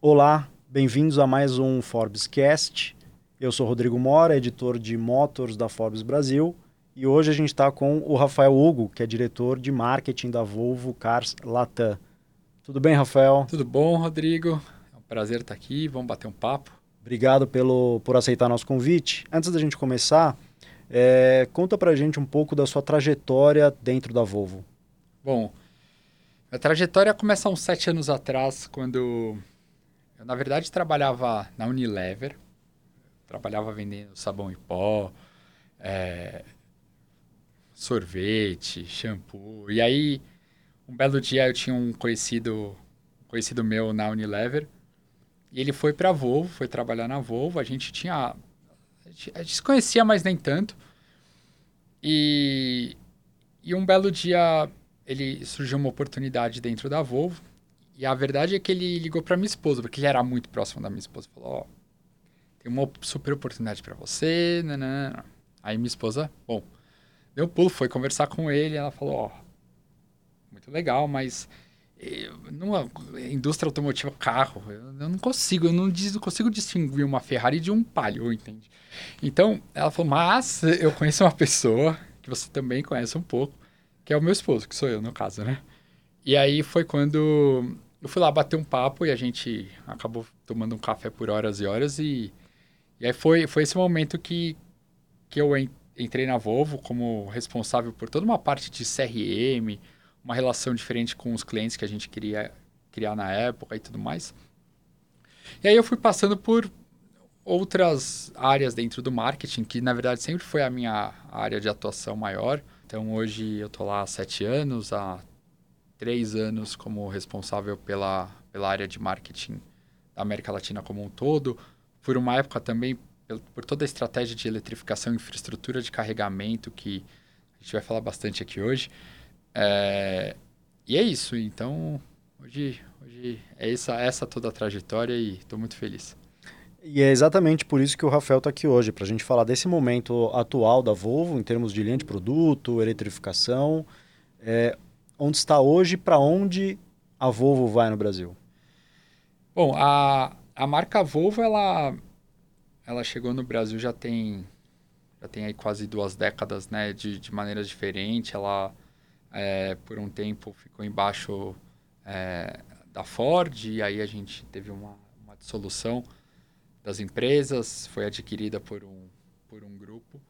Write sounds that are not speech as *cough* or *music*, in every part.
Olá, bem-vindos a mais um Forbes Cast. Eu sou Rodrigo Mora, editor de Motors da Forbes Brasil, e hoje a gente está com o Rafael Hugo, que é diretor de marketing da Volvo Cars Latam. Tudo bem, Rafael? Tudo bom, Rodrigo? É um prazer estar aqui, vamos bater um papo. Obrigado pelo, por aceitar nosso convite. Antes da gente começar, é, conta pra gente um pouco da sua trajetória dentro da Volvo. Bom, a trajetória começa há uns sete anos atrás, quando eu, na verdade, trabalhava na Unilever. Trabalhava vendendo sabão em pó, é, sorvete, shampoo. E aí, um belo dia, eu tinha um conhecido, conhecido meu na Unilever. E ele foi para a Volvo, foi trabalhar na Volvo. A gente tinha... A gente se conhecia, mas nem tanto. E, e um belo dia, ele surgiu uma oportunidade dentro da Volvo. E a verdade é que ele ligou para minha esposa, porque ele era muito próximo da minha esposa. Falou: Ó, oh, tem uma super oportunidade para você. Nanana. Aí minha esposa, bom, deu um pulo, foi conversar com ele. ela falou: Ó, oh, muito legal, mas eu, numa indústria automotiva, carro, eu, não consigo, eu não, não, consigo distinguir uma Ferrari de um Palio, entende? Então, ela falou: Mas eu conheço uma pessoa que você também conhece um pouco, que é o meu esposo, que sou eu, no caso, né? E aí foi quando eu fui lá bater um papo e a gente acabou tomando um café por horas e horas e, e aí foi, foi esse momento que, que eu entrei na Volvo como responsável por toda uma parte de CRM, uma relação diferente com os clientes que a gente queria criar na época e tudo mais. E aí eu fui passando por outras áreas dentro do marketing, que na verdade sempre foi a minha área de atuação maior. Então hoje eu estou lá há sete anos, há três anos como responsável pela, pela área de marketing da América Latina como um todo. Por uma época também por toda a estratégia de eletrificação e infraestrutura de carregamento que a gente vai falar bastante aqui hoje. É, e é isso. Então, hoje, hoje é essa, essa toda a trajetória e estou muito feliz. E é exatamente por isso que o Rafael está aqui hoje, para a gente falar desse momento atual da Volvo, em termos de linha de produto, eletrificação. É, onde está hoje, para onde a Volvo vai no Brasil? Bom, a, a marca Volvo, ela, ela chegou no Brasil já tem, já tem aí quase duas décadas, né? De, de maneira diferente. Ela, é, por um tempo, ficou embaixo é, da Ford, e aí a gente teve uma, uma dissolução das empresas, foi adquirida por um, por um grupo.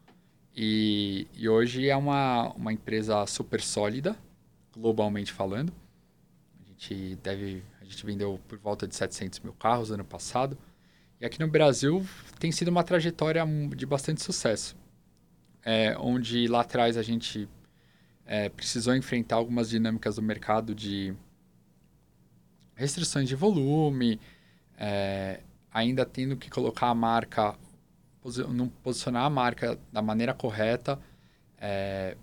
E, e hoje é uma, uma empresa super sólida, globalmente falando. A gente deve, a gente vendeu por volta de 700 mil carros ano passado. E aqui no Brasil tem sido uma trajetória de bastante sucesso, é, onde lá atrás a gente é, precisou enfrentar algumas dinâmicas do mercado de restrições de volume, é, ainda tendo que colocar a marca, posicionar a marca da maneira correta, é,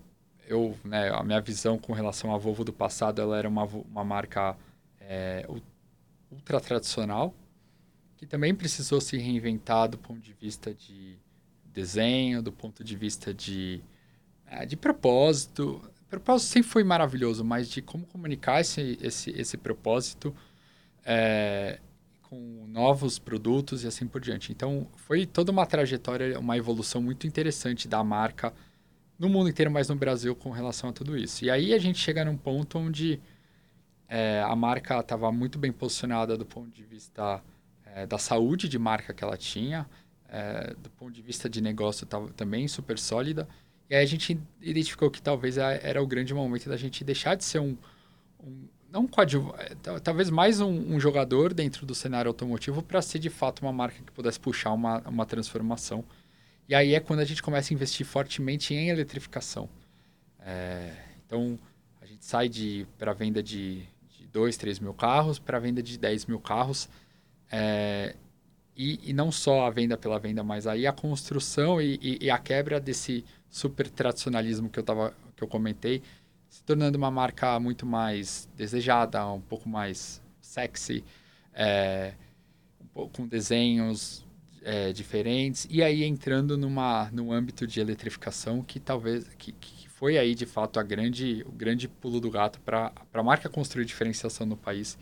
eu, né, a minha visão com relação à Volvo do passado, ela era uma, uma marca é, ultra tradicional, que também precisou se reinventar do ponto de vista de desenho, do ponto de vista de, é, de propósito. O propósito sempre foi maravilhoso, mas de como comunicar esse, esse, esse propósito é, com novos produtos e assim por diante. Então, foi toda uma trajetória, uma evolução muito interessante da marca no mundo inteiro, mas no Brasil com relação a tudo isso. E aí a gente chega num ponto onde é, a marca estava muito bem posicionada do ponto de vista é, da saúde de marca que ela tinha, é, do ponto de vista de negócio estava também super sólida. E aí a gente identificou que talvez era o grande momento da gente deixar de ser um, um não é, talvez mais um, um, jogador dentro do cenário automotivo para ser de fato uma marca que pudesse puxar uma, uma transformação e aí é quando a gente começa a investir fortemente em eletrificação. É, então, a gente sai de para venda de, de 2, 3 mil carros para venda de 10 mil carros. É, e, e, não só a venda pela venda, mas aí a construção e, e, e a quebra desse super tradicionalismo que eu, tava, que eu comentei, se tornando uma marca muito mais desejada, um pouco mais sexy, é, com desenhos é, diferentes e aí entrando numa no âmbito de eletrificação que talvez que, que foi aí de fato a grande o grande pulo do gato para a marca construir diferenciação no país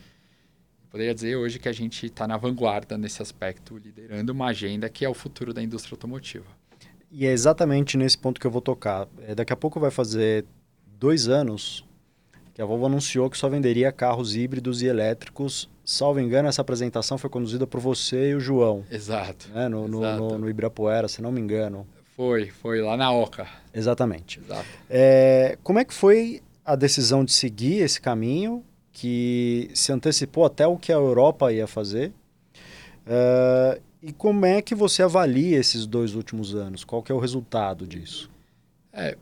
poderia dizer hoje que a gente está na vanguarda nesse aspecto, liderando uma agenda que é o futuro da indústria automotiva. E é exatamente nesse ponto que eu vou tocar. É, daqui a pouco vai fazer dois anos que a Volvo anunciou que só venderia carros híbridos e elétricos. Salvo engano, essa apresentação foi conduzida por você e o João. Exato. Né? No, exato. No, no, Ibirapuera, se não me engano. Foi, foi lá na Oca. Exatamente. Exato. É, como é que foi a decisão de seguir esse caminho que se antecipou até o que a Europa ia fazer? Uh, e como é que você avalia esses dois últimos anos? Qual que é o resultado disso? É,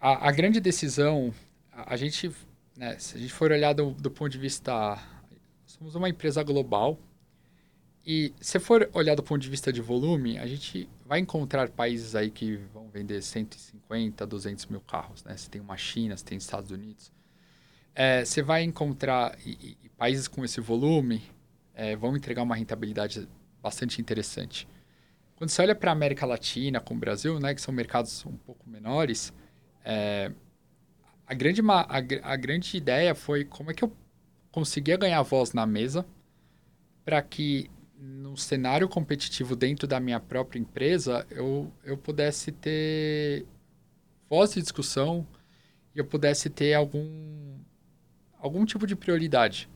a, a grande decisão, a, a gente, né, se a gente for olhar do, do ponto de vista, somos uma empresa global e se for olhar do ponto de vista de volume, a gente vai encontrar países aí que vão vender 150, 200 mil carros, né? Você tem uma China, você tem Estados Unidos. É, você vai encontrar e, e países com esse volume é, vão entregar uma rentabilidade bastante interessante. Quando você olha para a América Latina, com o Brasil, né, que são mercados um pouco menores, é, a, grande, a, a grande ideia foi como é que eu conseguia ganhar voz na mesa para que no cenário competitivo dentro da minha própria empresa eu, eu pudesse ter voz de discussão e eu pudesse ter algum, algum tipo de prioridade.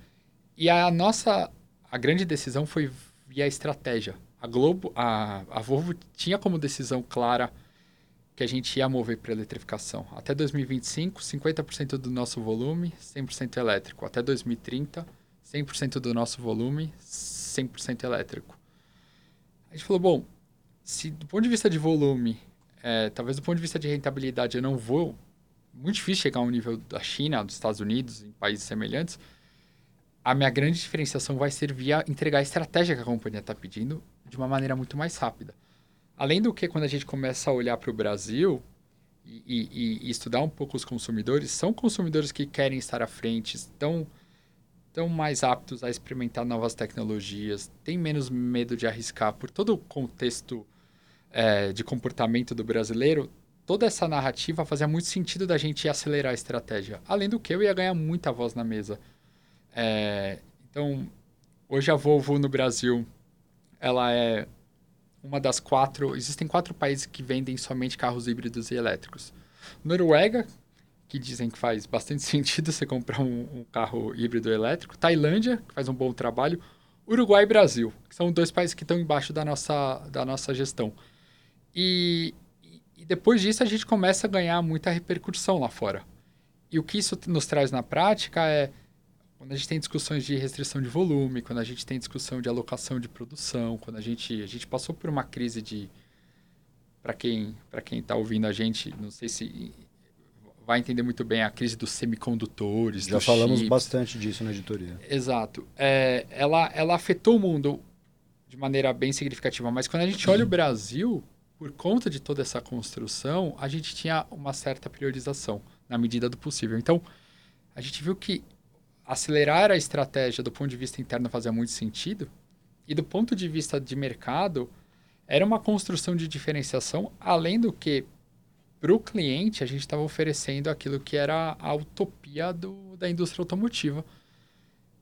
E a nossa a grande decisão foi via estratégia. A Globo, a, a Volvo tinha como decisão clara que a gente ia mover para eletrificação. Até 2025, 50% do nosso volume 100% elétrico. Até 2030, 100% do nosso volume 100% elétrico. A gente falou, bom, se do ponto de vista de volume, é, talvez do ponto de vista de rentabilidade eu não vou, muito difícil chegar ao nível da China, dos Estados Unidos, em países semelhantes, a minha grande diferenciação vai ser via entregar a estratégia que a companhia está pedindo de uma maneira muito mais rápida. Além do que, quando a gente começa a olhar para o Brasil e, e, e, estudar um pouco os consumidores, são consumidores que querem estar à frente, estão, estão mais aptos a experimentar novas tecnologias, têm menos medo de arriscar. Por todo o contexto é, de comportamento do brasileiro, toda essa narrativa fazia muito sentido da gente acelerar a estratégia. Além do que, eu ia ganhar muita voz na mesa é, então, hoje a Volvo no Brasil, ela é uma das quatro... Existem quatro países que vendem somente carros híbridos e elétricos. Noruega, que dizem que faz bastante *laughs* sentido você comprar um, um carro híbrido elétrico. Tailândia, que faz um bom trabalho. Uruguai e Brasil, que são dois países que estão embaixo da nossa, da nossa gestão. E, e depois disso a gente começa a ganhar muita repercussão lá fora. E o que isso nos traz na prática é quando a gente tem discussões de restrição de volume, quando a gente tem discussão de alocação de produção, quando a gente a gente passou por uma crise de para quem para quem está ouvindo a gente, não sei se vai entender muito bem a crise dos semicondutores. Já dos falamos chips. bastante disso na editoria. Exato. É, ela ela afetou o mundo de maneira bem significativa, mas quando a gente olha o Brasil, por conta de toda essa construção, a gente tinha uma certa priorização na medida do possível. Então, a gente viu que acelerar a estratégia do ponto de vista interno fazia muito sentido. E do ponto de vista de mercado, era uma construção de diferenciação, além do que, para o cliente, a gente estava oferecendo aquilo que era a utopia do, da indústria automotiva,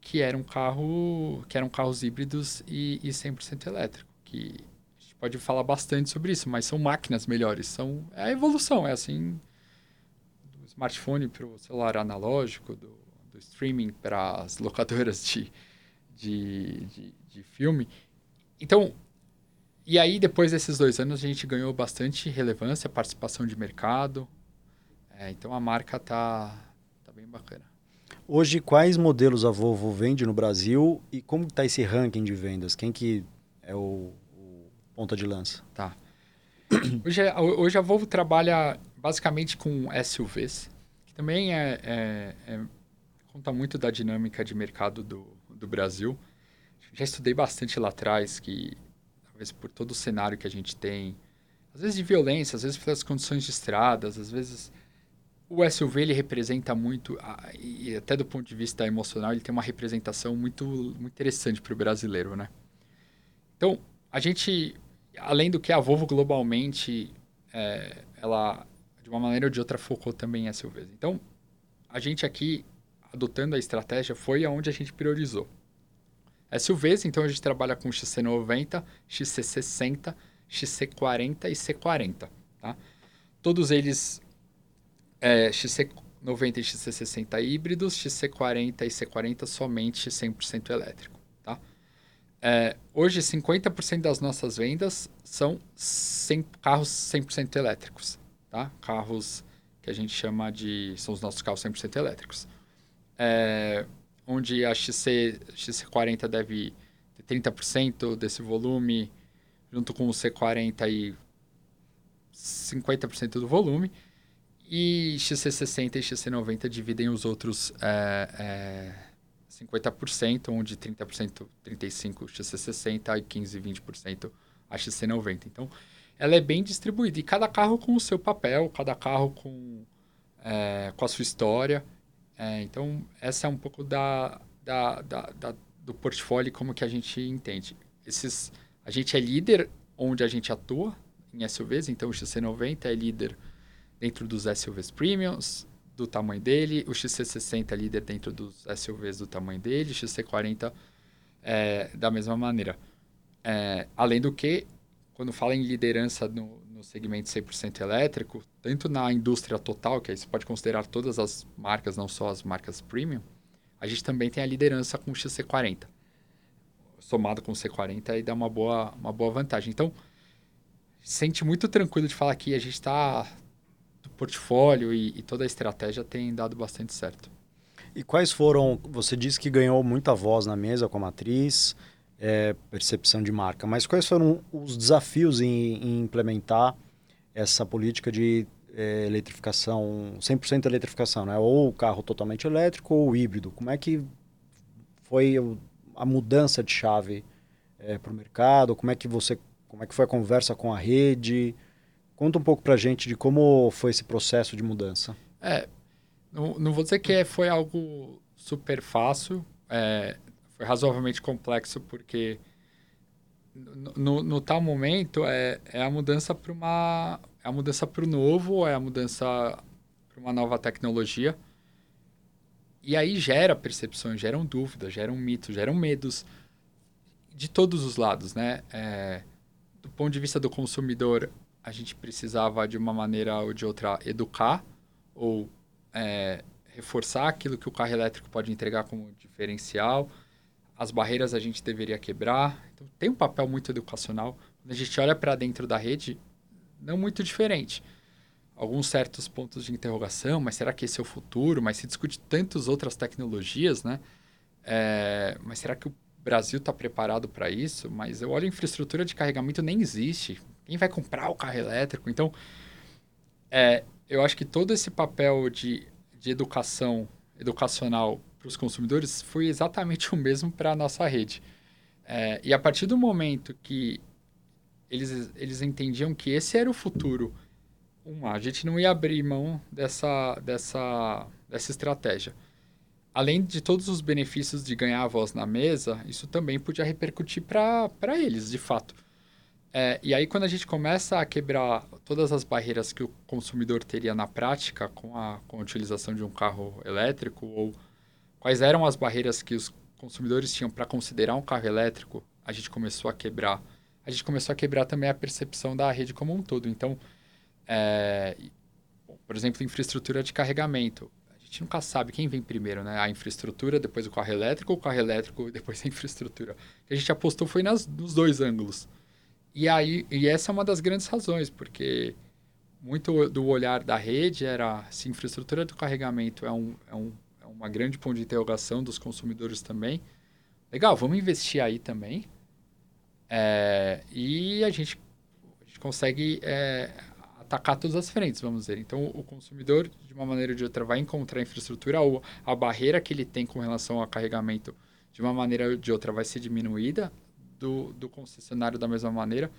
que era um carro, que eram carros híbridos e, e 100% elétrico. Que a gente pode falar bastante sobre isso, mas são máquinas melhores, são é a evolução, é assim do smartphone para o celular analógico, do streaming para as locadoras de, de, de, de, filme. Então, e aí depois desses dois anos a gente ganhou bastante relevância, participação de mercado. É, então a marca tá, tá bem bacana. Hoje, quais modelos a Volvo vende no Brasil e como está esse ranking de vendas? Quem que é o, o ponta de lança? Tá. *coughs* Hoje, hoje a Volvo trabalha basicamente com SUVs, que também é, é, é conta muito da dinâmica de mercado do, do Brasil. Já estudei bastante lá atrás que, talvez por todo o cenário que a gente tem, às vezes de violência, às vezes pelas condições de estradas, às vezes o SUV ele representa muito, e até do ponto de vista emocional, ele tem uma representação muito, muito interessante para o brasileiro, né? Então, a gente, além do que a Volvo globalmente, é, ela, de uma maneira ou de outra, focou também em SUVs. Então, a gente aqui adotando a estratégia foi aonde a gente priorizou. SUVs, então a gente trabalha com XC90, XC60, XC40 e C40. Tá? Todos eles é, XC90 e XC60 híbridos, XC40 e C40 somente 100% elétrico. Tá? É, hoje, 50% das nossas vendas são 100, carros 100% elétricos. Tá? Carros que a gente chama de... são os nossos carros 100% elétricos. É, onde a XC, XC40 deve ter 30% desse volume, junto com o C40 e 50% do volume. E XC60 e XC90 dividem os outros é, é, 50%, onde 30%, 35% XC60 e 15%, 20% a XC90. Então, ela é bem distribuída. E cada carro com o seu papel, cada carro com, é, com a sua história. É, então, essa é um pouco da, da, da, da, do portfólio como que a gente entende. Esses, a gente é líder onde a gente atua em SUVs, então o XC90 é líder dentro dos SUVs premiums, do tamanho dele, o XC60 é líder dentro dos SUVs do tamanho dele, o XC40 é da mesma maneira. É, além do que, quando fala em liderança no, no segmento 100% elétrico, tanto na indústria total, que aí você pode considerar todas as marcas, não só as marcas premium, a gente também tem a liderança com o XC40. Somado com o C40, aí dá uma boa, uma boa vantagem. Então, sente muito tranquilo de falar que a gente está do portfólio e, e, toda a estratégia tem dado bastante certo. E quais foram, você disse que ganhou muita voz na mesa com a matriz, é, percepção de marca. Mas quais foram os desafios em, em implementar essa política de é, eletrificação, 100% eletrificação, né? ou carro totalmente elétrico ou híbrido? Como é que foi a mudança de chave é, para o mercado? Como é que você, como é que foi a conversa com a rede? Conta um pouco para a gente de como foi esse processo de mudança. É, não, não vou dizer que foi algo super fácil. É, foi razoavelmente complexo porque no, no, tal momento é, é a mudança para uma é a mudança para o novo é a mudança para uma nova tecnologia. E aí gera percepções geram dúvidas geram mitos geram medos de todos os lados né? É, do ponto de vista do consumidor a gente precisava de uma maneira ou de outra educar ou é, reforçar aquilo que o carro elétrico pode entregar como diferencial as barreiras a gente deveria quebrar. Então, tem um papel muito educacional. Quando a gente olha para dentro da rede, não muito diferente. Alguns certos pontos de interrogação, mas será que esse é o futuro? Mas se discute tantas outras tecnologias, né? É, mas será que o Brasil está preparado para isso? Mas eu olho a infraestrutura de carregamento nem existe. Quem vai comprar o carro elétrico? Então, é, eu acho que todo esse papel de, de educação educacional para os consumidores foi exatamente o mesmo para a nossa rede. É, e a partir do momento que eles, eles entendiam que esse era o futuro, a gente não ia abrir mão dessa, dessa, dessa estratégia. Além de todos os benefícios de ganhar a voz na mesa, isso também podia repercutir para eles, de fato. É, e aí, quando a gente começa a quebrar todas as barreiras que o consumidor teria na prática com a, com a utilização de um carro elétrico ou quais eram as barreiras que os consumidores tinham para considerar um carro elétrico, a gente começou a quebrar. A gente começou a quebrar também a percepção da rede como um todo. Então, é, por exemplo, infraestrutura de carregamento. A gente nunca sabe quem vem primeiro, né? A infraestrutura, depois o carro elétrico, ou o carro elétrico, *laughs* depois a infraestrutura. O que a gente apostou foi nas, nos dois ângulos. E aí, e essa é uma das grandes razões, porque muito do olhar da rede era se infraestrutura do carregamento é um, é um uma grande ponto de interrogação dos consumidores também. Legal, vamos investir aí também. É, e a gente, a gente consegue é, atacar todas as frentes, vamos dizer. Então, o consumidor, de uma maneira ou de outra, vai encontrar a infraestrutura ou a barreira que ele tem com relação ao carregamento, de uma maneira ou de outra, vai ser diminuída do, do concessionário da mesma maneira.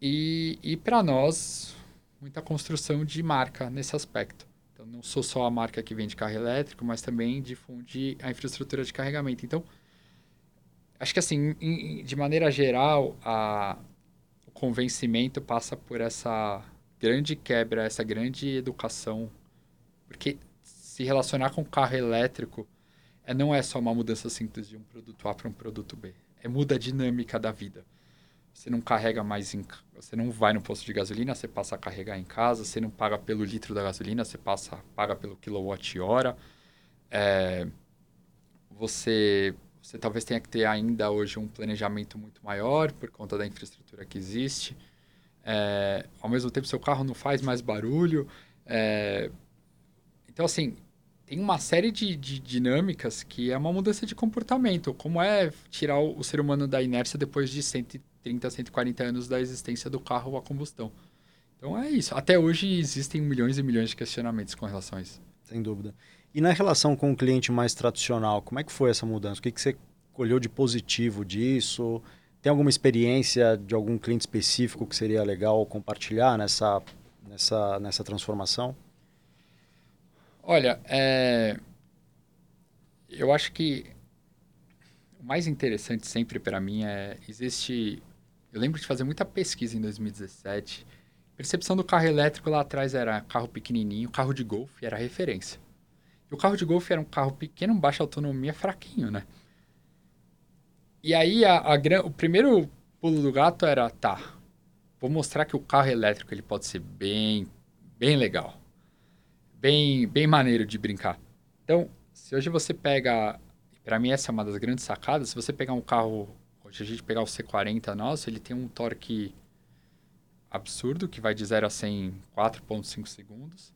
E, e para nós, muita construção de marca nesse aspecto. Então, não sou só a marca que vende carro elétrico, mas também difunde a infraestrutura de carregamento. Então, acho que assim, em, de maneira geral, a, o convencimento passa por essa grande quebra, essa grande educação. Porque se relacionar com carro elétrico é, não é só uma mudança simples de um produto A para um produto B. É muda a dinâmica da vida. Você não carrega mais em, você não vai no posto de gasolina, você passa a carregar em casa, você não paga pelo litro da gasolina, você passa paga pelo quilowatt-hora. É, você você talvez tenha que ter ainda hoje um planejamento muito maior por conta da infraestrutura que existe. É, ao mesmo tempo, seu carro não faz mais barulho. É, então, assim, tem uma série de, de, dinâmicas que é uma mudança de comportamento. Como é tirar o, o ser humano da inércia depois de 130, 140 anos da existência do carro a combustão. Então é isso. Até hoje existem milhões e milhões de questionamentos com relação a isso. Sem dúvida. E na relação com o cliente mais tradicional, como é que foi essa mudança? O que, que você colheu de positivo disso? Tem alguma experiência de algum cliente específico que seria legal compartilhar nessa, nessa, nessa transformação? Olha, é... eu acho que o mais interessante sempre para mim é existe. Eu lembro de fazer muita pesquisa em 2017. percepção do carro elétrico lá atrás era carro pequenininho, carro de golfe era referência. E o carro de golfe era um carro pequeno, baixa autonomia, fraquinho, né? E aí a, a, o primeiro pulo do gato era, tá, vou mostrar que o carro elétrico ele pode ser bem, bem legal. Bem, bem maneiro de brincar. Então, se hoje você pega, para mim essa é uma das grandes sacadas, se você pegar um carro, hoje a gente pegar o C40 nosso, ele tem um torque absurdo, que vai de 0 a 100 em 4.5 segundos.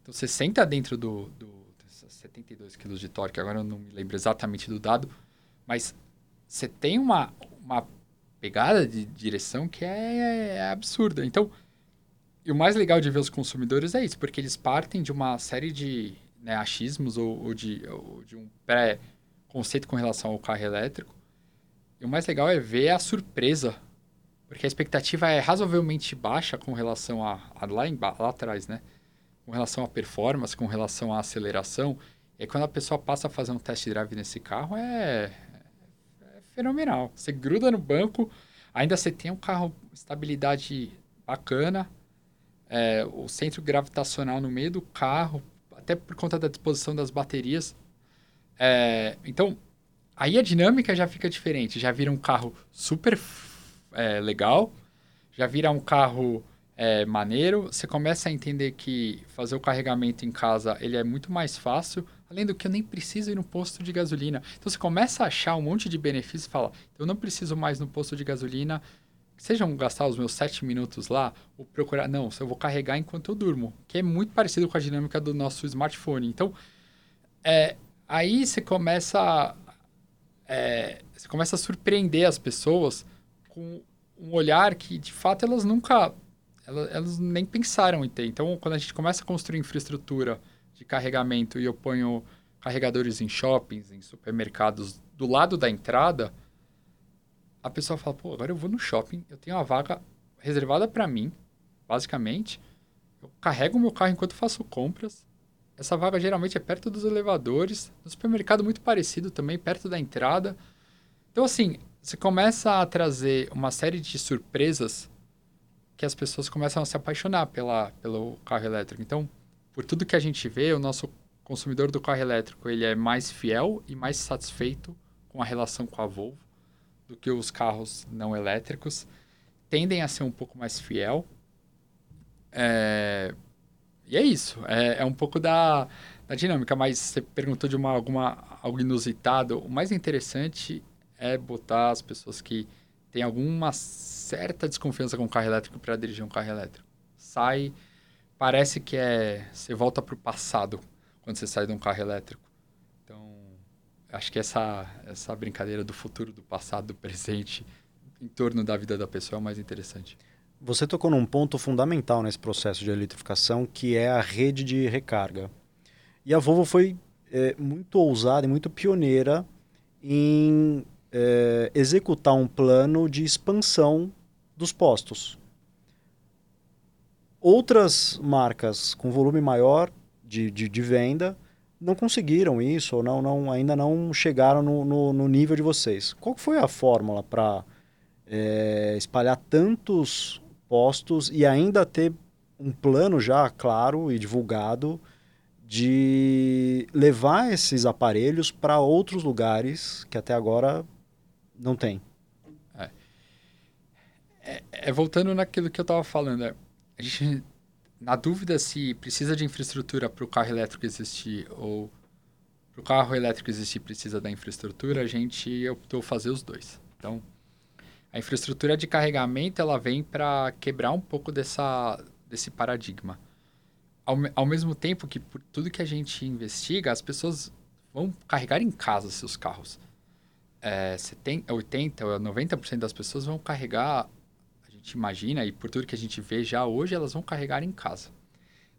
Então, você senta dentro do, do 72 kg de torque, agora eu não me lembro exatamente do dado, mas você tem uma, uma pegada de direção que é, é, absurda. Então, e o mais legal de ver os consumidores é isso, porque eles partem de uma série de né, achismos ou, ou, de, ou de um pré-conceito com relação ao carro elétrico. E o mais legal é ver a surpresa, porque a expectativa é razoavelmente baixa com relação a, a lá, em, lá atrás, né? Com relação à performance, com relação à aceleração. E quando a pessoa passa a fazer um test drive nesse carro, é, é fenomenal. Você gruda no banco, ainda você tem um carro estabilidade bacana, é, o centro gravitacional no meio do carro, até por conta da disposição das baterias. É, então, aí a dinâmica já fica diferente. Já vira um carro super é, legal, já vira um carro é, maneiro. Você começa a entender que fazer o carregamento em casa ele é muito mais fácil. Além do que eu nem preciso ir no posto de gasolina. Então você começa a achar um monte de benefícios e fala: eu não preciso mais no posto de gasolina, sejam gastar os meus sete minutos lá, ou procurar. Não, eu vou carregar enquanto eu durmo, que é muito parecido com a dinâmica do nosso smartphone. Então, é, aí você começa, é, você começa a surpreender as pessoas com um olhar que, de fato, elas nunca. Elas, elas nem pensaram em ter. Então, quando a gente começa a construir infraestrutura de carregamento e eu ponho carregadores em shoppings, em supermercados do lado da entrada, a pessoa fala: pô, agora eu vou no shopping, eu tenho uma vaga reservada para mim, basicamente. Eu carrego o meu carro enquanto faço compras. Essa vaga geralmente é perto dos elevadores. No supermercado, muito parecido também, perto da entrada. Então, assim, você começa a trazer uma série de surpresas que as pessoas começam a se apaixonar pela, pelo carro elétrico. Então, por tudo que a gente vê, o nosso consumidor do carro elétrico ele é mais fiel e mais satisfeito com a relação com a Volvo do que os carros não elétricos. Tendem a ser um pouco mais fiel. É... E é isso. É, é um pouco da, da, dinâmica. Mas você perguntou de uma, alguma, algo inusitado. O mais interessante é botar as pessoas que têm alguma certa desconfiança com o carro elétrico para dirigir um carro elétrico. Sai parece que é você volta para o passado quando você sai de um carro elétrico. Então, acho que essa essa brincadeira do futuro, do passado, do presente, em torno da vida da pessoa é o mais interessante. Você tocou num ponto fundamental nesse processo de eletrificação, que é a rede de recarga. E a Volvo foi é, muito ousada e muito pioneira em é, executar um plano de expansão dos postos. Outras marcas com volume maior de, de, de venda não conseguiram isso ou não, não, ainda não chegaram no, no, no nível de vocês. Qual foi a fórmula para é, espalhar tantos postos e ainda ter um plano já claro e divulgado de levar esses aparelhos para outros lugares que até agora não tem. É, é, é voltando naquilo que eu estava falando, é, a gente, na dúvida se precisa de infraestrutura para o carro elétrico existir ou para o carro elétrico existir precisa da infraestrutura, a gente optou fazer os dois. Então, a infraestrutura de carregamento ela vem para quebrar um pouco dessa, desse paradigma. Ao, ao mesmo tempo que por tudo que a gente investiga, as pessoas vão carregar em casa seus carros. É, 70, 80, 90% das pessoas vão carregar, a gente imagina, e por tudo que a gente vê já hoje, elas vão carregar em casa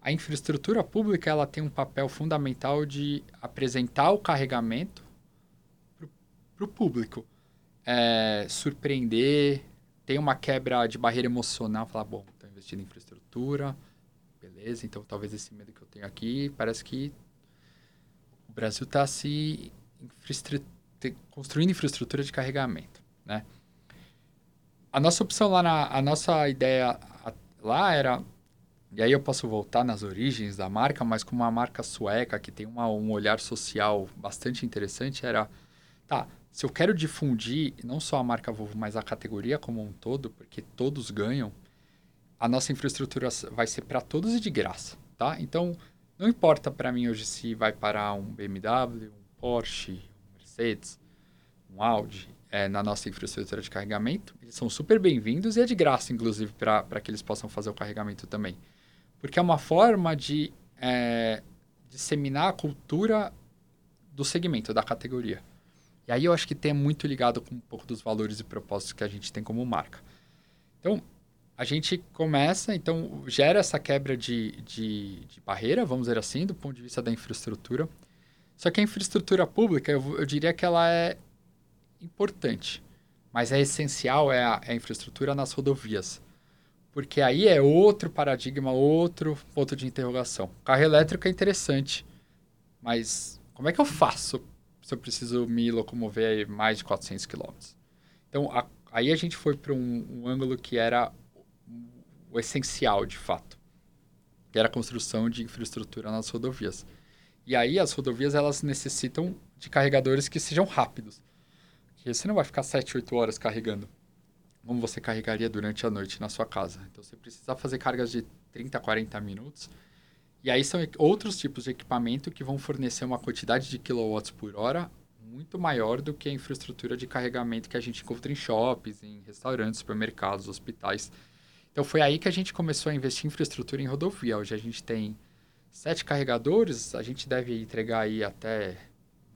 a infraestrutura pública ela tem um papel fundamental de apresentar o carregamento para o público. É, surpreender, tem uma quebra de barreira emocional, falar, bom, estou investindo em infraestrutura, beleza, então talvez esse medo que eu tenho aqui, parece que o Brasil está se construindo infraestrutura de carregamento, né? A nossa opção lá, na, a nossa ideia lá era e aí eu posso voltar nas origens da marca, mas como uma marca sueca que tem uma, um olhar social bastante interessante, era, tá, se eu quero difundir não só a marca Volvo, mas a categoria como um todo, porque todos ganham, a nossa infraestrutura vai ser para todos e de graça, tá? Então, não importa para mim hoje se vai parar um BMW, um Porsche, um Mercedes, um Audi, é, na nossa infraestrutura de carregamento, eles são super bem-vindos e é de graça, inclusive, para que eles possam fazer o carregamento também porque é uma forma de é, disseminar a cultura do segmento, da categoria. E aí eu acho que tem muito ligado com um pouco dos valores e propósitos que a gente tem como marca. Então, a gente começa, então, gera essa quebra de, de, de barreira, vamos dizer assim, do ponto de vista da infraestrutura. Só que a infraestrutura pública, eu, eu diria que ela é importante, mas é essencial é a, é a infraestrutura nas rodovias. Porque aí é outro paradigma, outro ponto de interrogação. Carro elétrico é interessante, mas como é que eu faço se eu preciso me locomover mais de 400 km? Então, a, aí a gente foi para um, um, ângulo que era o essencial, de fato, que era a construção de infraestrutura nas rodovias. E aí as rodovias elas necessitam de carregadores que sejam rápidos. Porque você não vai ficar 7, 8 horas carregando como você carregaria durante a noite na sua casa. Então, você precisa fazer cargas de 30 a 40 minutos. E aí são outros tipos de equipamento que vão fornecer uma quantidade de kilowatts por hora muito maior do que a infraestrutura de carregamento que a gente encontra em shoppings, em restaurantes, supermercados, hospitais. Então, foi aí que a gente começou a investir em infraestrutura em rodovia. Hoje a gente tem sete carregadores, a gente deve entregar aí até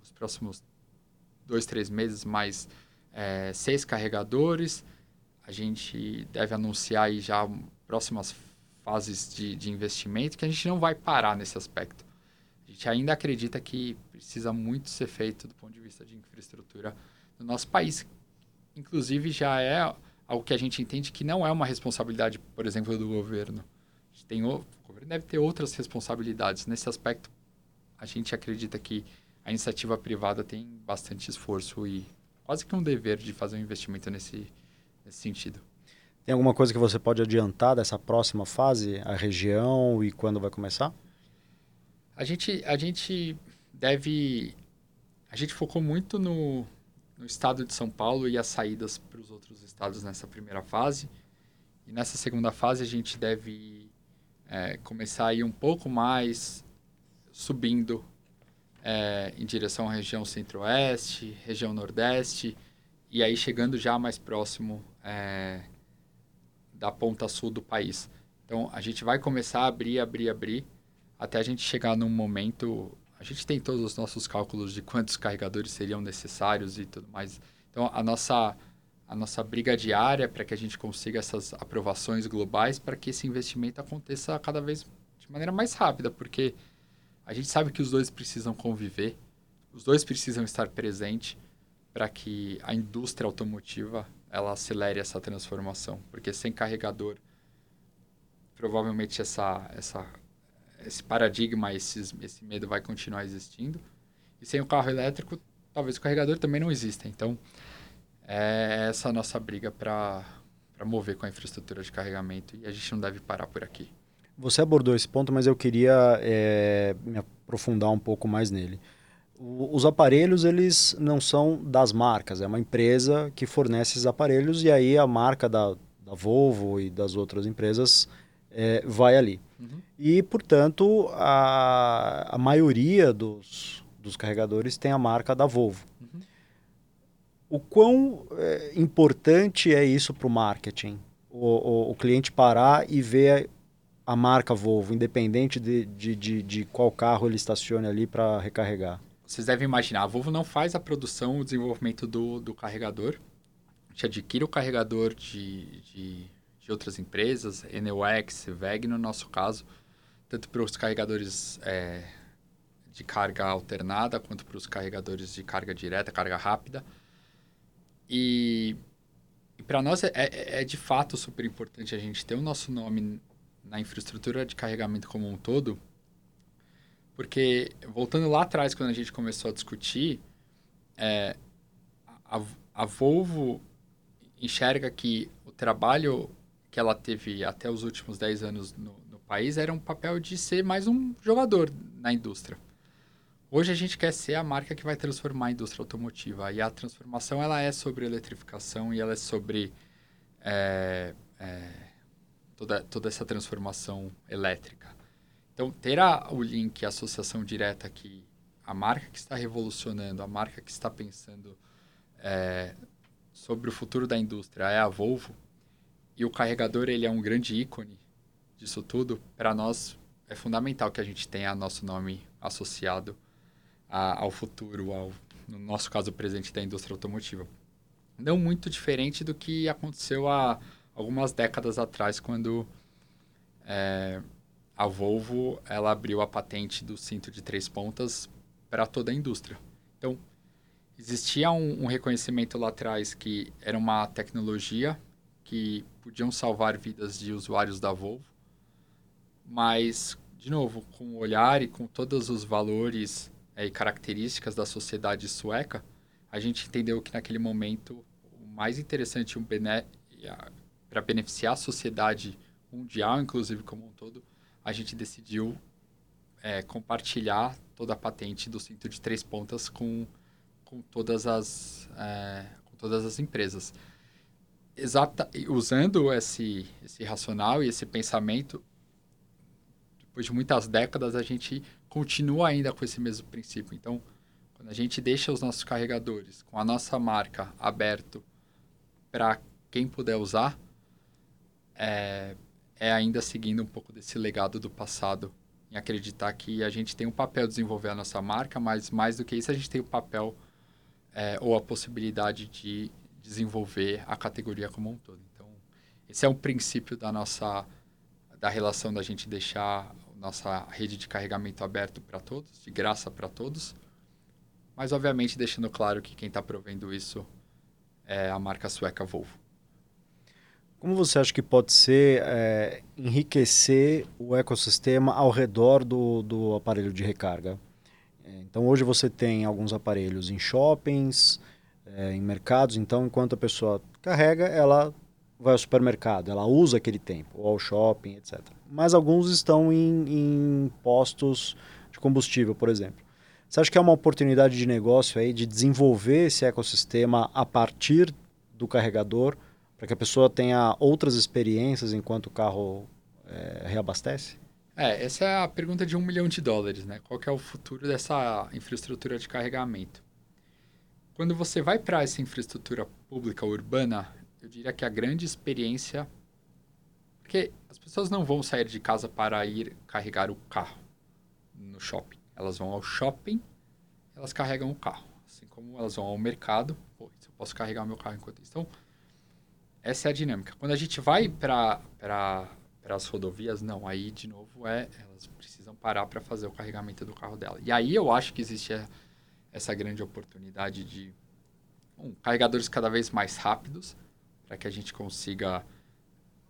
os próximos dois, três meses mais é, seis carregadores a gente deve anunciar aí já próximas fases de, de investimento que a gente não vai parar nesse aspecto. A gente ainda acredita que precisa muito ser feito do ponto de vista de infraestrutura no nosso país. Inclusive, já é algo que a gente entende que não é uma responsabilidade, por exemplo, do governo. Tem, o governo deve ter outras responsabilidades. Nesse aspecto, a gente acredita que a iniciativa privada tem bastante esforço e quase que um dever de fazer um investimento nesse, nesse sentido. Tem alguma coisa que você pode adiantar dessa próxima fase, a região e quando vai começar? A gente, a gente deve. A gente focou muito no, no estado de São Paulo e as saídas para os outros estados nessa primeira fase. E nessa segunda fase a gente deve é, começar a ir um pouco mais subindo é, em direção à região centro-oeste, região nordeste, e aí chegando já mais próximo é, da ponta sul do país. Então, a gente vai começar a abrir, abrir, abrir, até a gente chegar num momento... A gente tem todos os nossos cálculos de quantos carregadores seriam necessários e tudo mais. Então, a nossa, a nossa briga diária para que a gente consiga essas aprovações globais para que esse investimento aconteça cada vez de maneira mais rápida, porque a gente sabe que os dois precisam conviver, os dois precisam estar presentes para que a indústria automotiva ela acelere essa transformação, porque sem carregador provavelmente essa essa esse paradigma, esse esse medo vai continuar existindo. E sem o carro elétrico, talvez o carregador também não exista. Então, é essa a nossa briga para mover com a infraestrutura de carregamento e a gente não deve parar por aqui. Você abordou esse ponto, mas eu queria é, me aprofundar um pouco mais nele. O, os aparelhos, eles não são das marcas, é uma empresa que fornece esses aparelhos e aí a marca da, da Volvo e das outras empresas é, vai ali. Uhum. E, portanto, a, a maioria dos, dos carregadores tem a marca da Volvo. Uhum. O quão é, importante é isso para o marketing? O, o, cliente parar e ver a marca Volvo, independente de, de, de, de qual carro ele estacione ali para recarregar? Vocês devem imaginar, a Volvo não faz a produção, o desenvolvimento do, do carregador. A gente adquire o carregador de, de, de outras empresas, Enewex, VEG no nosso caso, tanto para os carregadores é, de carga alternada quanto para os carregadores de carga direta, carga rápida. E, e para nós é, é, é, de fato super importante a gente ter o nosso nome na infraestrutura de carregamento como um todo, porque, voltando lá atrás, quando a gente começou a discutir, é, a, a Volvo enxerga que o trabalho que ela teve até os últimos 10 anos no, no país era um papel de ser mais um jogador na indústria. Hoje a gente quer ser a marca que vai transformar a indústria automotiva. E a transformação ela é sobre eletrificação e ela é sobre é, é, toda, toda essa transformação elétrica. Então, ter o link, a associação direta que a marca que está revolucionando, a marca que está pensando é, sobre o futuro da indústria é a Volvo, e o carregador ele é um grande ícone disso tudo, para nós é fundamental que a gente tenha nosso nome associado a, ao futuro, ao, no nosso caso, presente da indústria automotiva. Não muito diferente do que aconteceu há algumas décadas atrás, quando é, a Volvo ela abriu a patente do cinto de três pontas para toda a indústria. Então, existia um, um, reconhecimento lá atrás que era uma tecnologia que podiam salvar vidas de usuários da Volvo, mas, de novo, com o olhar e com todos os valores é, e características da sociedade sueca, a gente entendeu que naquele momento o mais interessante um para beneficiar a sociedade mundial, inclusive como um todo, a gente decidiu é, compartilhar toda a patente do cinto de três pontas com, com, todas, as, é, com todas as empresas. Exata, usando esse, esse racional e esse pensamento, depois de muitas décadas, a gente continua ainda com esse mesmo princípio. Então, quando a gente deixa os nossos carregadores com a nossa marca aberto para quem puder usar, é, é ainda seguindo um pouco desse legado do passado, em acreditar que a gente tem um papel de desenvolver a nossa marca, mas mais do que isso, a gente tem o papel é, ou a possibilidade de desenvolver a categoria como um todo. Então, esse é um princípio da nossa da relação da gente deixar nossa rede de carregamento aberto para todos, de graça para todos, mas obviamente deixando claro que quem está provendo isso é a marca sueca Volvo. Como você acha que pode ser é, enriquecer o ecossistema ao redor do, do aparelho de recarga? É, então, hoje você tem alguns aparelhos em shoppings, é, em mercados. Então, enquanto a pessoa carrega, ela vai ao supermercado, ela usa aquele tempo, ou ao shopping, etc. Mas alguns estão em, em postos de combustível, por exemplo. Você acha que é uma oportunidade de negócio aí de desenvolver esse ecossistema a partir do carregador? Para que a pessoa tenha outras experiências enquanto o carro é, reabastece? É, essa é a pergunta de um milhão de dólares, né? Qual é o futuro dessa infraestrutura de carregamento? Quando você vai para essa infraestrutura pública urbana, eu diria que a grande experiência... Porque as pessoas não vão sair de casa para ir carregar o carro no shopping. Elas vão ao shopping, elas carregam o carro. Assim como elas vão ao mercado, pô, eu posso carregar meu carro enquanto. Então, essa é a dinâmica. Quando a gente vai para as rodovias, não. Aí, de novo, é elas precisam parar para fazer o carregamento do carro dela. E aí eu acho que existe essa grande oportunidade de um, carregadores cada vez mais rápidos, para que a gente consiga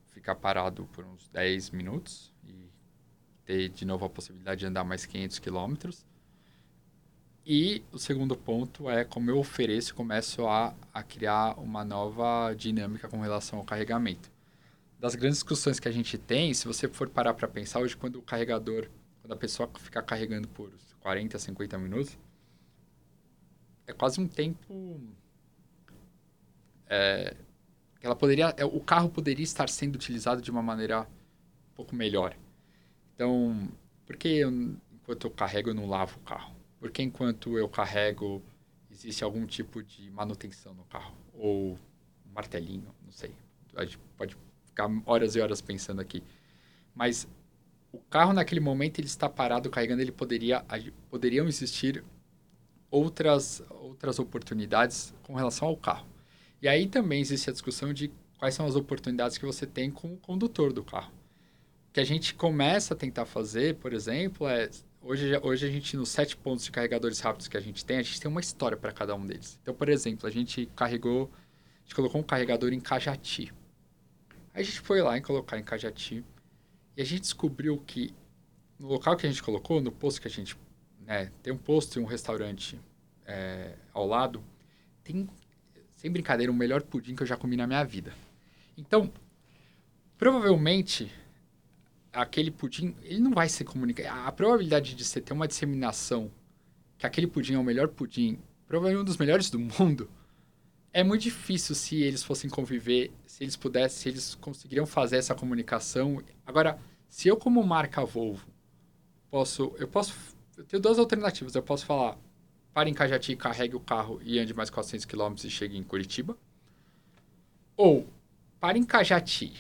ficar parado por uns 10 minutos e ter de novo a possibilidade de andar mais 500 quilômetros. E o segundo ponto é como eu ofereço, começo a, a criar uma nova dinâmica com relação ao carregamento. das grandes discussões que a gente tem, se você for parar para pensar hoje, quando o carregador, quando a pessoa ficar carregando por 40, 50 minutos, é quase um tempo. É, ela poderia, é, o carro poderia estar sendo utilizado de uma maneira um pouco melhor. Então, por que eu, enquanto eu carrego eu não lavo o carro? Por que enquanto eu carrego existe algum tipo de manutenção no carro? Ou um martelinho, não sei. A gente pode ficar horas e horas pensando aqui. Mas o carro naquele momento ele está parado carregando, ele poderia poderiam existir outras outras oportunidades com relação ao carro. E aí também existe a discussão de quais são as oportunidades que você tem com o condutor do carro. O que a gente começa a tentar fazer, por exemplo, é hoje, hoje a gente nos sete pontos de carregadores rápidos que a gente tem, a gente tem uma história para cada um deles. Então, por exemplo, a gente carregou, a gente colocou um carregador em Cajati. Aí a gente foi lá em colocar em Cajati e a gente descobriu que no local que a gente colocou, no posto que a gente né, tem um posto e um restaurante é, ao lado, tem, sem brincadeira, o melhor pudim que eu já comi na minha vida. Então, provavelmente, aquele pudim, ele não vai ser comunicado. A probabilidade de você ter uma disseminação que aquele pudim é o melhor pudim, provavelmente um dos melhores do mundo, é muito difícil se eles fossem conviver, se eles pudessem, se eles conseguiriam fazer essa comunicação. Agora, se eu como marca Volvo posso, eu posso, eu tenho duas alternativas. Eu posso falar, pare em Cajati, carregue o carro e ande mais 400 km e chegue em Curitiba. Ou, pare em Cajati.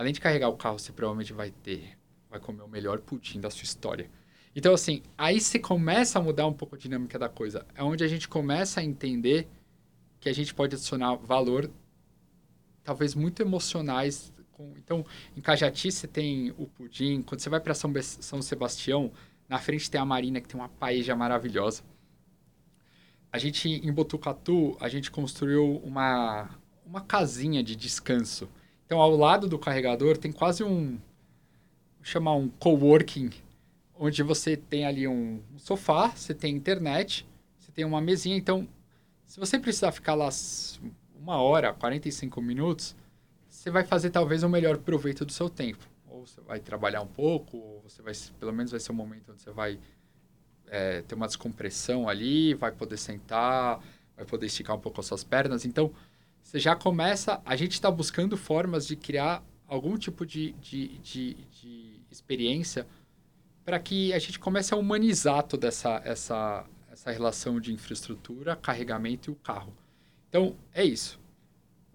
Além de carregar o carro, você provavelmente vai ter, vai comer o melhor pudim da sua história. Então, assim, aí você começa a mudar um pouco a dinâmica da coisa. É onde a gente começa a entender que a gente pode adicionar valor, talvez muito emocionais. Com... Então, em Cajati você tem o pudim. Quando você vai para São, Be São Sebastião, na frente tem a Marina, que tem uma paeja maravilhosa. A gente, em Botucatu, a gente construiu uma, uma casinha de descanso. Então, ao lado do carregador, tem quase um... Chamar um coworking, onde você tem ali um sofá, você tem internet, você tem uma mesinha. Então, se você precisar ficar lá uma hora, 45 minutos, você vai fazer talvez o um melhor proveito do seu tempo. Ou você vai trabalhar um pouco, ou você vai, pelo menos vai ser um momento onde você vai é, ter uma descompressão ali, vai poder sentar, vai poder esticar um pouco as suas pernas. Então, você já começa. A gente está buscando formas de criar algum tipo de, de, de, de experiência para que a gente comece a humanizar toda essa, essa, essa relação de infraestrutura, carregamento e o carro. Então, é isso.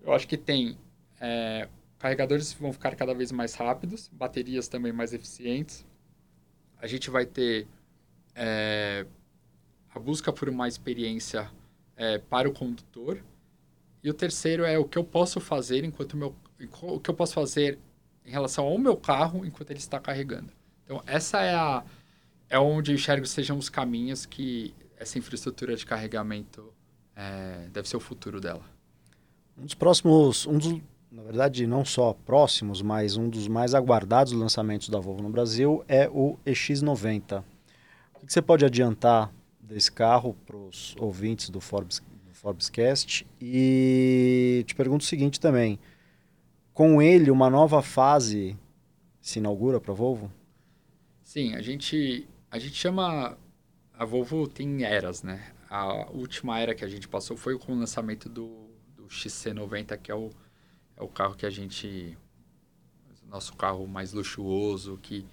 Eu acho que tem é, carregadores vão ficar cada vez mais rápidos, baterias também mais eficientes. A gente vai ter é, a busca por uma experiência é, para o condutor. E o terceiro é o que eu posso fazer enquanto meu, o que eu posso fazer em relação ao meu carro enquanto ele está carregando. Então essa é a é onde eu enxergo sejam os caminhos que essa infraestrutura de carregamento é, deve ser o futuro dela. Um dos próximos, um dos, na verdade, não só próximos, mas um dos mais aguardados lançamentos da Volvo no Brasil é o EX90. O que você pode adiantar desse carro para os ouvintes do Forbes, Forbescast? E te pergunto o seguinte também: com ele, uma nova fase se inaugura para a Volvo? Sim, a gente, a gente chama a Volvo tem eras, né? A última era que a gente passou foi com o lançamento do, do XC90, que é o, é o carro que a gente. Nosso carro mais luxuoso, que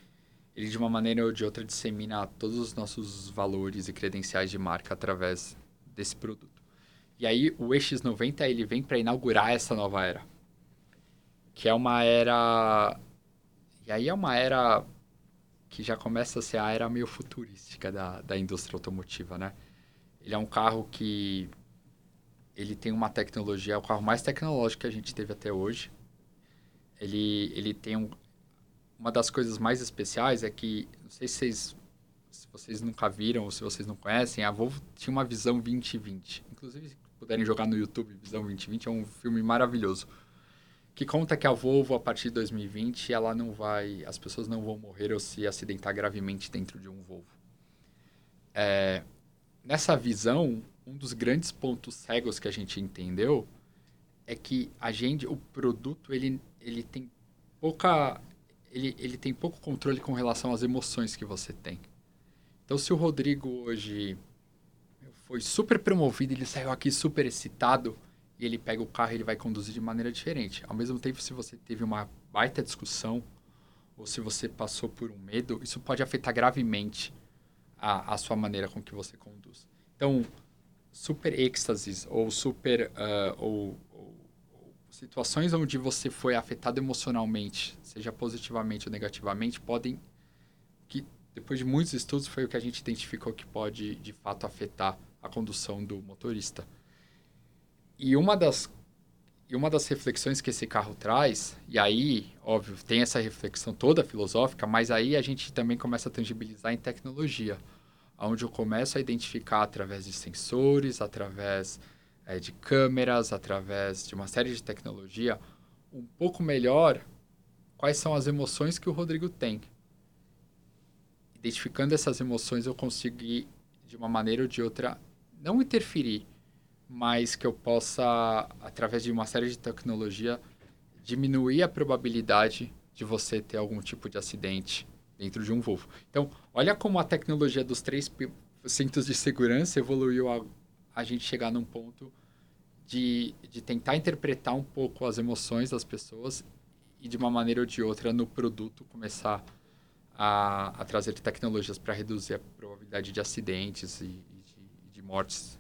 ele de uma maneira ou de outra dissemina todos os nossos valores e credenciais de marca através desse produto. E aí o EX90 ele vem para inaugurar essa nova era, que é uma era e aí é uma era que já começa a ser a era meio futurística da, da indústria automotiva, né? Ele é um carro que ele tem uma tecnologia, é o carro mais tecnológico que a gente teve até hoje. Ele, ele tem um, uma das coisas mais especiais é que, não sei se vocês, se vocês nunca viram ou se vocês não conhecem, a Volvo tinha uma visão 2020. Inclusive, puderem jogar no YouTube, Visão 2020 é um filme maravilhoso que conta que a Volvo, a partir de 2020, ela não vai, as pessoas não vão morrer ou se acidentar gravemente dentro de um Volvo. É, nessa visão, um dos grandes pontos cegos que a gente entendeu é que a gente, o produto, ele, ele tem pouca ele, ele tem pouco controle com relação às emoções que você tem. Então, se o Rodrigo hoje foi super promovido, ele saiu aqui super excitado e ele pega o carro e ele vai conduzir de maneira diferente. Ao mesmo tempo, se você teve uma baita discussão ou se você passou por um medo, isso pode afetar gravemente a, a sua maneira com que você conduz. Então, super êxtases ou super uh, ou, ou, ou, situações onde você foi afetado emocionalmente, seja positivamente ou negativamente, podem que depois de muitos estudos foi o que a gente identificou que pode de fato afetar a condução do motorista. E uma das e uma das reflexões que esse carro traz, e aí, óbvio, tem essa reflexão toda filosófica, mas aí a gente também começa a tangibilizar em tecnologia onde eu começo a identificar através de sensores, através é, de câmeras, através de uma série de tecnologia, um pouco melhor quais são as emoções que o Rodrigo tem. Identificando essas emoções, eu consigo, de uma maneira ou de outra, não interferir, mas que eu possa, através de uma série de tecnologia, diminuir a probabilidade de você ter algum tipo de acidente dentro de um Volvo. Então, olha como a tecnologia dos três cintos de segurança evoluiu a, a gente chegar num ponto de, de tentar interpretar um pouco as emoções das pessoas e, de uma maneira ou de outra, no produto começar a, a trazer tecnologias para reduzir a probabilidade de acidentes e, mortes.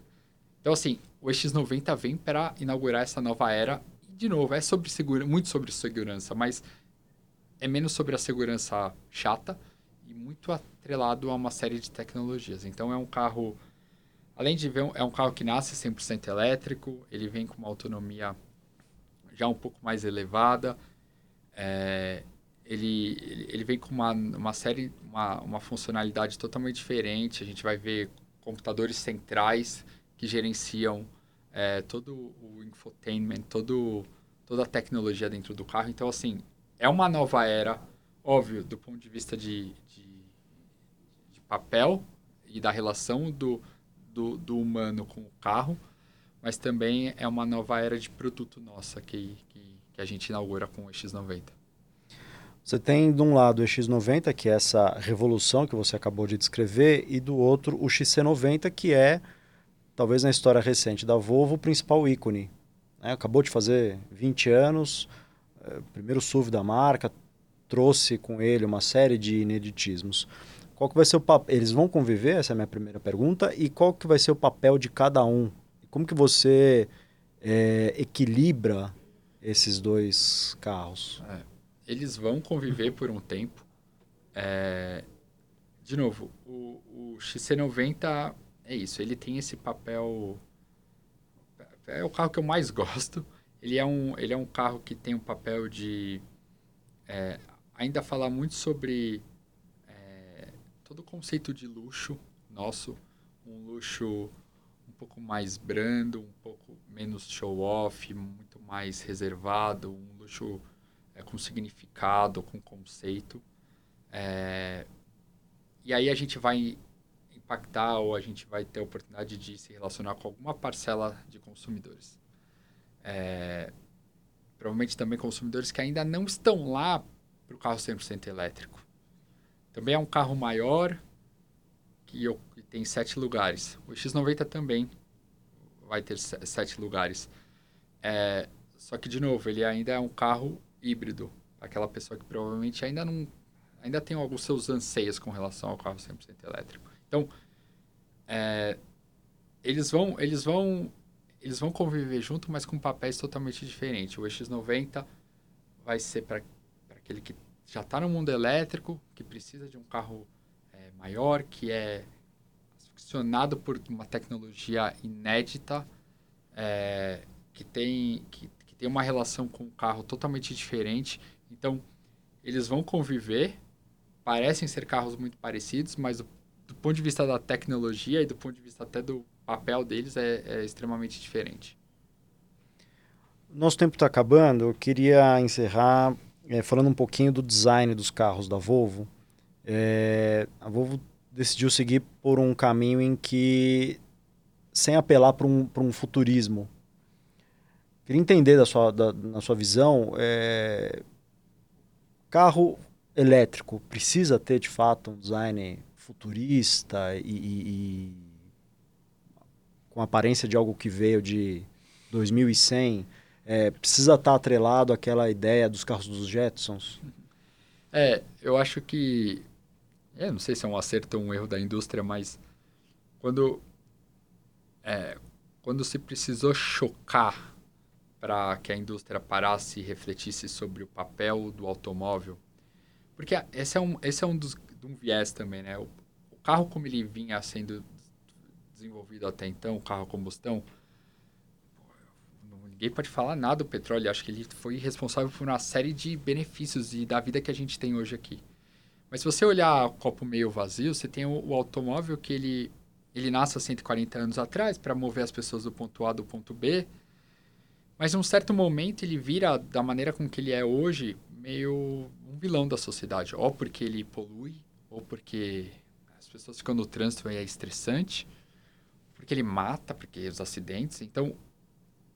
Então, assim, o X90 vem para inaugurar essa nova era. E, de novo, é sobre segura, muito sobre segurança, mas é menos sobre a segurança chata e muito atrelado a uma série de tecnologias. Então é um carro, além de ver, é um carro que nasce 100% elétrico, ele vem com uma autonomia já um pouco mais elevada, é, ele, ele vem com uma, uma série, uma, uma funcionalidade totalmente diferente. A gente vai ver computadores centrais que gerenciam é, todo o infotainment, todo, toda a tecnologia dentro do carro. Então, assim, é uma nova era, óbvio, do ponto de vista de, de, de papel e da relação do, do, do, humano com o carro, mas também é uma nova era de produto nossa que, que, que a gente inaugura com o X90. Você tem de um lado o X90, que é essa revolução que você acabou de descrever, e do outro o XC90, que é, talvez na história recente da Volvo, o principal ícone. Né? Acabou de fazer 20 anos, eh, primeiro SUV da marca, trouxe com ele uma série de ineditismos. Qual que vai ser o papel? Eles vão conviver? Essa é a minha primeira pergunta. E qual que vai ser o papel de cada um? Como que você é, equilibra esses dois carros? É, eles vão conviver por um tempo. É, de novo, o, o XC90 é isso. Ele tem esse papel. É o carro que eu mais *laughs* gosto ele é um, ele é um carro que tem um papel de é, ainda falar muito sobre é, todo o conceito de luxo nosso, um luxo um pouco mais brando, um pouco menos show-off, muito mais reservado, um luxo é, com significado, com conceito. É, e aí a gente vai impactar ou a gente vai ter a oportunidade de se relacionar com alguma parcela de consumidores é, provavelmente também consumidores que ainda não estão lá para o carro 100% elétrico. Também é um carro maior que, eu, que tem sete lugares. O X90 também vai ter sete lugares. É, só que, de novo, ele ainda é um carro híbrido. Aquela pessoa que provavelmente ainda não ainda tem alguns seus anseios com relação ao carro 100% elétrico. Então, é, eles vão eles vão eles vão conviver junto, mas com papéis totalmente diferentes. O X90 vai ser para aquele que já está no mundo elétrico, que precisa de um carro é, maior, que é funcionado por uma tecnologia inédita, é, que, tem, que tem uma relação com o carro totalmente diferente. Então, eles vão conviver, parecem ser carros muito parecidos, mas do, do ponto de vista da tecnologia e do ponto de vista até do papel deles é, é extremamente diferente. Nosso tempo está acabando. Eu queria encerrar é, falando um pouquinho do design dos carros da Volvo. É, a Volvo decidiu seguir por um caminho em que, sem apelar para um, um futurismo, Queria entender da sua, da, na sua visão, é... carro elétrico precisa ter de fato um design futurista e, e, e com aparência de algo que veio de 2100, é, precisa estar atrelado àquela ideia dos carros dos Jetsons? É, eu acho que. É, não sei se é um acerto ou um erro da indústria, mas quando. É, quando se precisou chocar para que a indústria parasse e refletisse sobre o papel do automóvel, porque esse é um, esse é um dos um viés também, né? O, o carro como ele vinha sendo desenvolvido até então, o carro a combustão, ninguém pode falar nada do petróleo. Acho que ele foi responsável por uma série de benefícios e da vida que a gente tem hoje aqui. Mas se você olhar o copo meio vazio, você tem o, o automóvel que ele, ele nasce há 140 anos atrás para mover as pessoas do ponto A do ponto B. Mas um certo momento ele vira, da maneira com que ele é hoje, meio um vilão da sociedade. Ou porque ele polui, ou porque as pessoas ficam no trânsito e é estressante, porque ele mata, porque os acidentes. Então,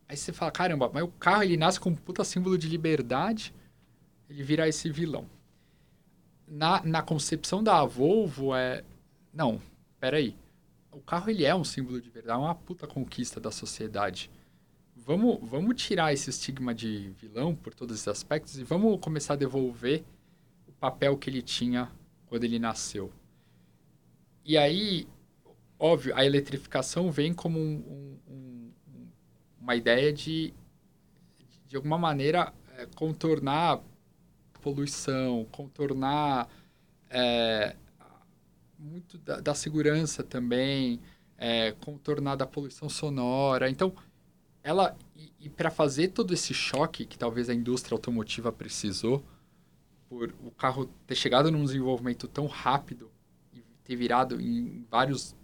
Aí você fala, caramba, mas o carro ele nasce com um puta símbolo de liberdade, ele vira esse vilão. Na, na concepção da Volvo é... Não, peraí. O carro ele é um símbolo de verdade, é uma puta conquista da sociedade. Vamos, vamos tirar esse estigma de vilão por todos esses aspectos e vamos começar a devolver o papel que ele tinha quando ele nasceu. E aí, óbvio, a eletrificação vem como um, um uma ideia de, de alguma maneira, é, contornar poluição, contornar é, muito da, da, segurança também, é, contornar da poluição sonora. Então, ela e, e para fazer todo esse choque que talvez a indústria automotiva precisou, por o carro ter chegado num desenvolvimento tão rápido e ter virado em vários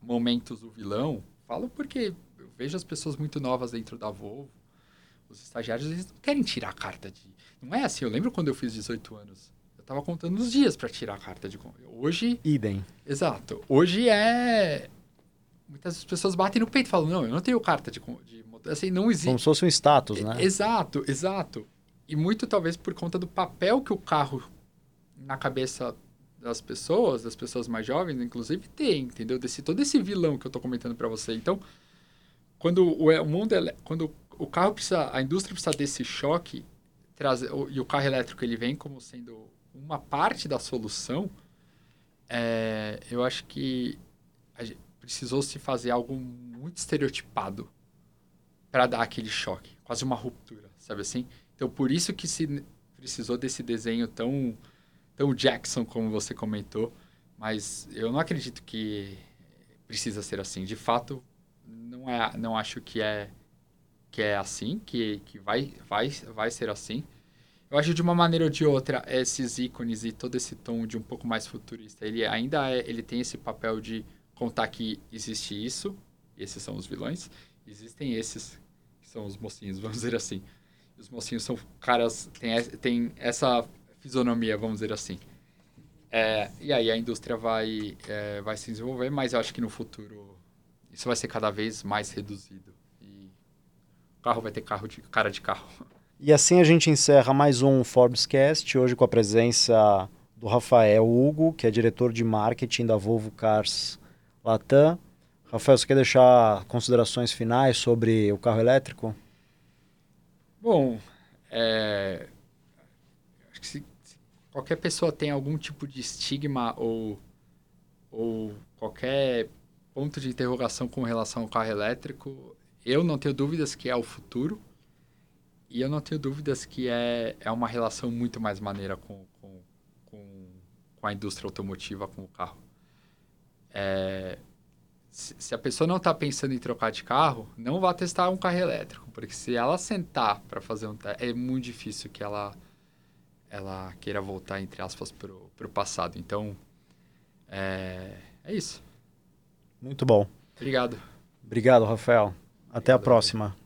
momentos o vilão, falo porque vejo as pessoas muito novas dentro da Volvo, os estagiários, eles não querem tirar a carta de. Não é assim. Eu lembro quando eu fiz 18 anos. Eu estava contando os dias para tirar a carta de. Hoje. Idem. Exato. Hoje é. Muitas pessoas batem no peito e falam: não, eu não tenho carta de. de assim, não existe. Como se fosse um status, né? Exato, exato. E muito talvez por conta do papel que o carro na cabeça das pessoas, das pessoas mais jovens, inclusive, tem, entendeu? Desse, todo esse vilão que eu estou comentando para você. Então, quando o, o mundo quando o carro precisa a indústria precisa desse choque e o carro elétrico ele vem como sendo uma parte da solução é, eu acho que precisou se fazer algo muito estereotipado para dar aquele choque quase uma ruptura sabe assim? Então por isso que se precisou desse desenho tão tão Jackson como você comentou mas eu não acredito que precisa ser assim. De fato não é não acho que é que é assim que, que vai vai vai ser assim. Eu acho de uma maneira ou de outra esses ícones e todo esse tom de um pouco mais futurista ele ainda é, ele tem esse papel de contar que existe isso esses são os vilões existem esses são os mocinhos *laughs* vamos dizer assim os mocinhos são caras tem tem essa fisionomia vamos dizer assim é, e aí a indústria vai é, vai se desenvolver mas eu acho que no futuro isso vai ser cada vez mais reduzido. E o carro vai ter carro de, cara de carro. E assim a gente encerra mais um Forbes Cast, hoje com a presença do Rafael Hugo, que é diretor de marketing da Volvo Cars Latam. Rafael, você quer deixar considerações finais sobre o carro elétrico? Bom, é... acho que se, se qualquer pessoa tem algum tipo de estigma ou, ou qualquer ponto de interrogação com relação ao carro elétrico, eu não tenho dúvidas que é o futuro. E eu não tenho dúvidas que é, é uma relação muito mais maneira com, com, com, com a indústria automotiva, com o carro. É, se, se, a pessoa não está pensando em trocar de carro, não vá testar um carro elétrico. Porque se ela sentar para fazer um teste, é muito difícil que ela, ela queira voltar, entre aspas, para o passado. Então, é, é isso. Muito bom. Obrigado. Obrigado, Rafael. Até Obrigado. a próxima.